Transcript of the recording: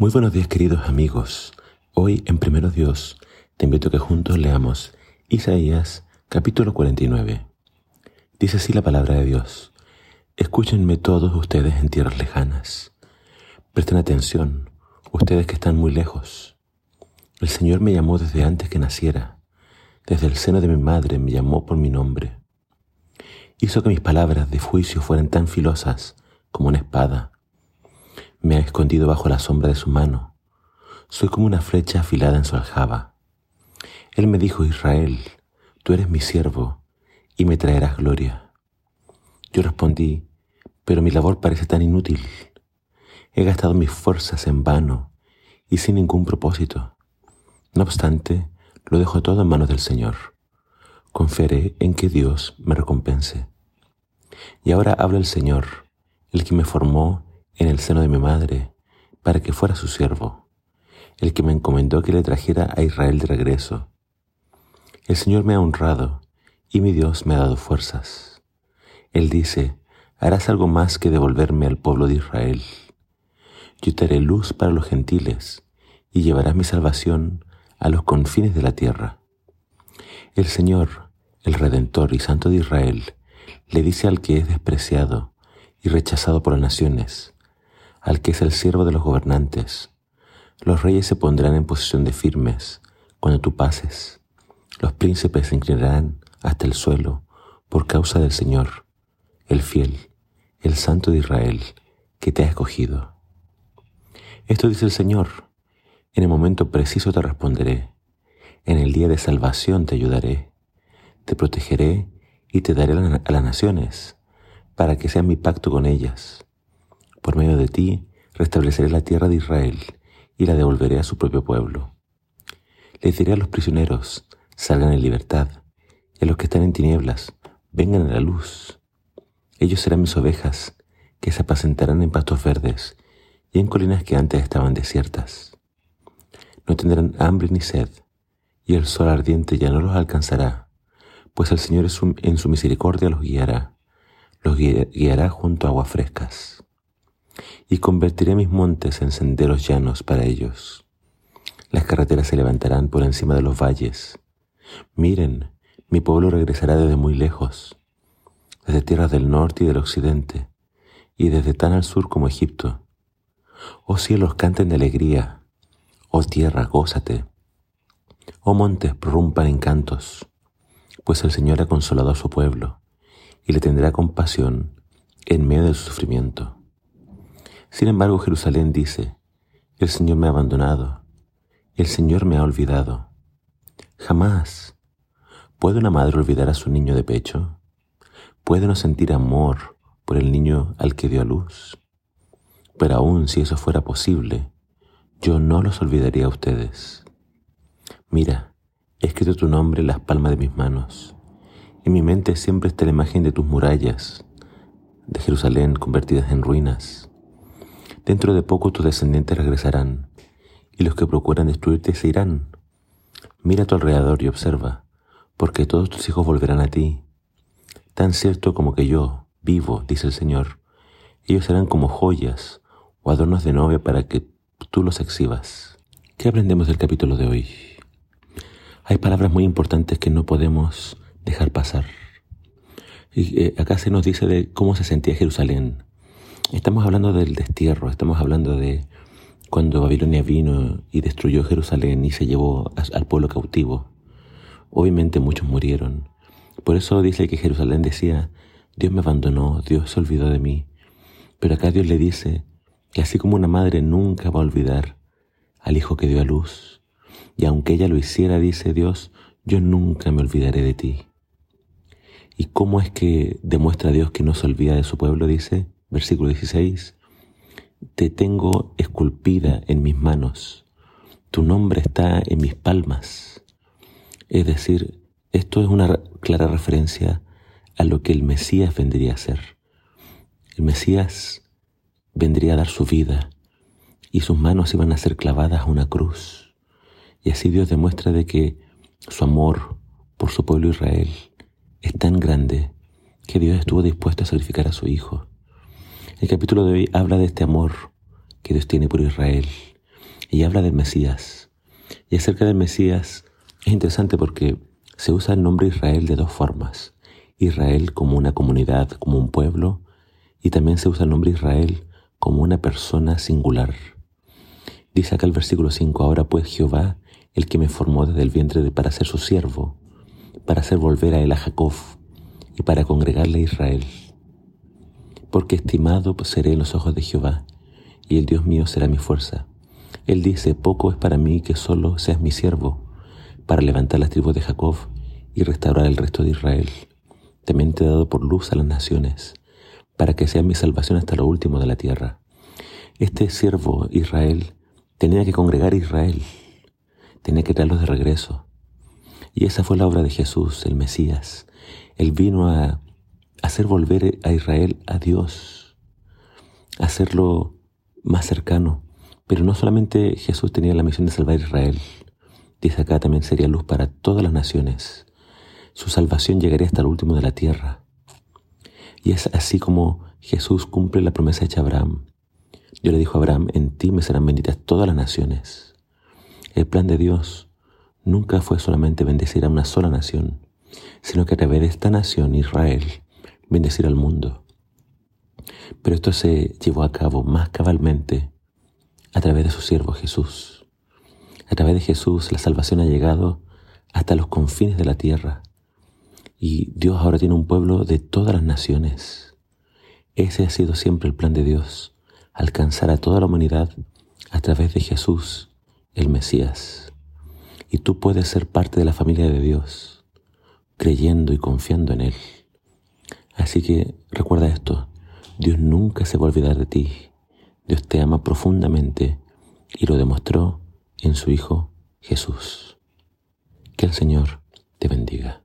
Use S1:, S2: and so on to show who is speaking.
S1: Muy buenos días queridos amigos. Hoy en Primero Dios te invito a que juntos leamos Isaías capítulo 49. Dice así la palabra de Dios. Escúchenme todos ustedes en tierras lejanas. Presten atención, ustedes que están muy lejos. El Señor me llamó desde antes que naciera. Desde el seno de mi madre me llamó por mi nombre. Hizo que mis palabras de juicio fueran tan filosas como una espada me ha escondido bajo la sombra de su mano. Soy como una flecha afilada en su aljaba. Él me dijo, Israel, tú eres mi siervo y me traerás gloria. Yo respondí, pero mi labor parece tan inútil. He gastado mis fuerzas en vano y sin ningún propósito. No obstante, lo dejo todo en manos del Señor. Confiaré en que Dios me recompense. Y ahora habla el Señor, el que me formó en el seno de mi madre, para que fuera su siervo, el que me encomendó que le trajera a Israel de regreso. El Señor me ha honrado y mi Dios me ha dado fuerzas. Él dice, harás algo más que devolverme al pueblo de Israel. Yo te haré luz para los gentiles y llevarás mi salvación a los confines de la tierra. El Señor, el Redentor y Santo de Israel, le dice al que es despreciado y rechazado por las naciones, al que es el siervo de los gobernantes. Los reyes se pondrán en posición de firmes cuando tú pases. Los príncipes se inclinarán hasta el suelo por causa del Señor, el fiel, el Santo de Israel, que te ha escogido. Esto dice el Señor, en el momento preciso te responderé, en el día de salvación te ayudaré, te protegeré y te daré a las naciones, para que sea mi pacto con ellas por medio de ti restableceré la tierra de Israel y la devolveré a su propio pueblo. Les diré a los prisioneros, salgan en libertad, y a los que están en tinieblas, vengan a la luz. Ellos serán mis ovejas, que se apacentarán en pastos verdes y en colinas que antes estaban desiertas. No tendrán hambre ni sed, y el sol ardiente ya no los alcanzará, pues el Señor en su misericordia los guiará, los guiará junto a aguas frescas y convertiré mis montes en senderos llanos para ellos. Las carreteras se levantarán por encima de los valles. Miren, mi pueblo regresará desde muy lejos, desde tierras del norte y del occidente, y desde tan al sur como Egipto. Oh cielos, canten de alegría, oh tierra, gózate. Oh montes, prorrumpan en cantos, pues el Señor ha consolado a su pueblo, y le tendrá compasión en medio del sufrimiento. Sin embargo, Jerusalén dice, el Señor me ha abandonado, el Señor me ha olvidado. Jamás. ¿Puede una madre olvidar a su niño de pecho? ¿Puede no sentir amor por el niño al que dio a luz? Pero aun si eso fuera posible, yo no los olvidaría a ustedes. Mira, he escrito tu nombre en las palmas de mis manos. En mi mente siempre está la imagen de tus murallas, de Jerusalén convertidas en ruinas. Dentro de poco tus descendientes regresarán, y los que procuran destruirte se irán. Mira a tu alrededor y observa, porque todos tus hijos volverán a ti. Tan cierto como que yo, vivo, dice el Señor, ellos serán como joyas o adornos de novia para que tú los exhibas. ¿Qué aprendemos del capítulo de hoy? Hay palabras muy importantes que no podemos dejar pasar. Y eh, acá se nos dice de cómo se sentía Jerusalén, Estamos hablando del destierro, estamos hablando de cuando Babilonia vino y destruyó Jerusalén y se llevó al pueblo cautivo. Obviamente muchos murieron. Por eso dice que Jerusalén decía, Dios me abandonó, Dios se olvidó de mí. Pero acá Dios le dice que así como una madre nunca va a olvidar al hijo que dio a luz, y aunque ella lo hiciera, dice Dios, yo nunca me olvidaré de ti. ¿Y cómo es que demuestra Dios que no se olvida de su pueblo? Dice, Versículo 16. Te tengo esculpida en mis manos. Tu nombre está en mis palmas. Es decir, esto es una clara referencia a lo que el Mesías vendría a ser. El Mesías vendría a dar su vida y sus manos iban a ser clavadas a una cruz. Y así Dios demuestra de que su amor por su pueblo Israel es tan grande que Dios estuvo dispuesto a sacrificar a su Hijo. El capítulo de hoy habla de este amor que Dios tiene por Israel, y habla del Mesías. Y acerca del Mesías es interesante porque se usa el nombre Israel de dos formas. Israel como una comunidad, como un pueblo, y también se usa el nombre Israel como una persona singular. Dice acá el versículo 5, ahora pues Jehová, el que me formó desde el vientre para ser su siervo, para hacer volver a él a Jacob y para congregarle a Israel. Porque estimado seré en los ojos de Jehová, y el Dios mío será mi fuerza. Él dice, poco es para mí que solo seas mi siervo, para levantar las tribus de Jacob y restaurar el resto de Israel. También te he dado por luz a las naciones, para que sea mi salvación hasta lo último de la tierra. Este siervo Israel tenía que congregar a Israel, tenía que traerlos de regreso. Y esa fue la obra de Jesús, el Mesías. Él vino a hacer volver a Israel a Dios, hacerlo más cercano. Pero no solamente Jesús tenía la misión de salvar a Israel, dice acá también sería luz para todas las naciones. Su salvación llegaría hasta el último de la tierra. Y es así como Jesús cumple la promesa hecha a Abraham. Dios le dijo a Abraham, en ti me serán benditas todas las naciones. El plan de Dios nunca fue solamente bendecir a una sola nación, sino que a través de esta nación, Israel, bendecir al mundo. Pero esto se llevó a cabo más cabalmente a través de su siervo Jesús. A través de Jesús la salvación ha llegado hasta los confines de la tierra. Y Dios ahora tiene un pueblo de todas las naciones. Ese ha sido siempre el plan de Dios, alcanzar a toda la humanidad a través de Jesús, el Mesías. Y tú puedes ser parte de la familia de Dios, creyendo y confiando en Él. Así que recuerda esto, Dios nunca se va a olvidar de ti. Dios te ama profundamente y lo demostró en su Hijo Jesús. Que el Señor te bendiga.